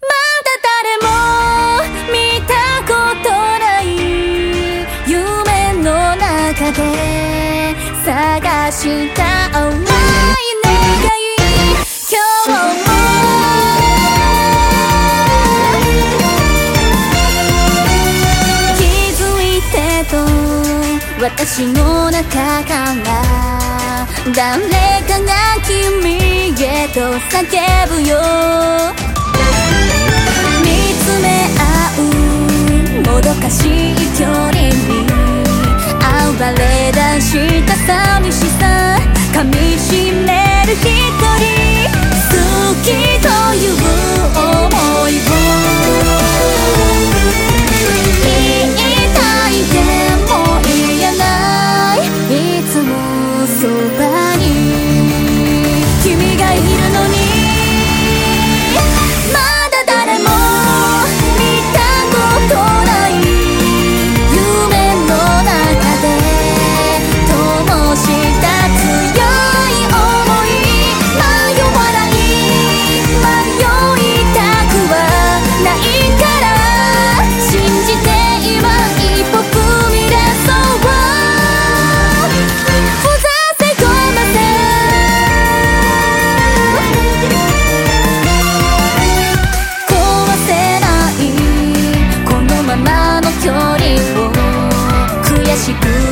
まだ誰も見たことない夢の中で探した甘い願い今日も私の中から誰かが君へと叫ぶよした寂しさ噛みしめる日しく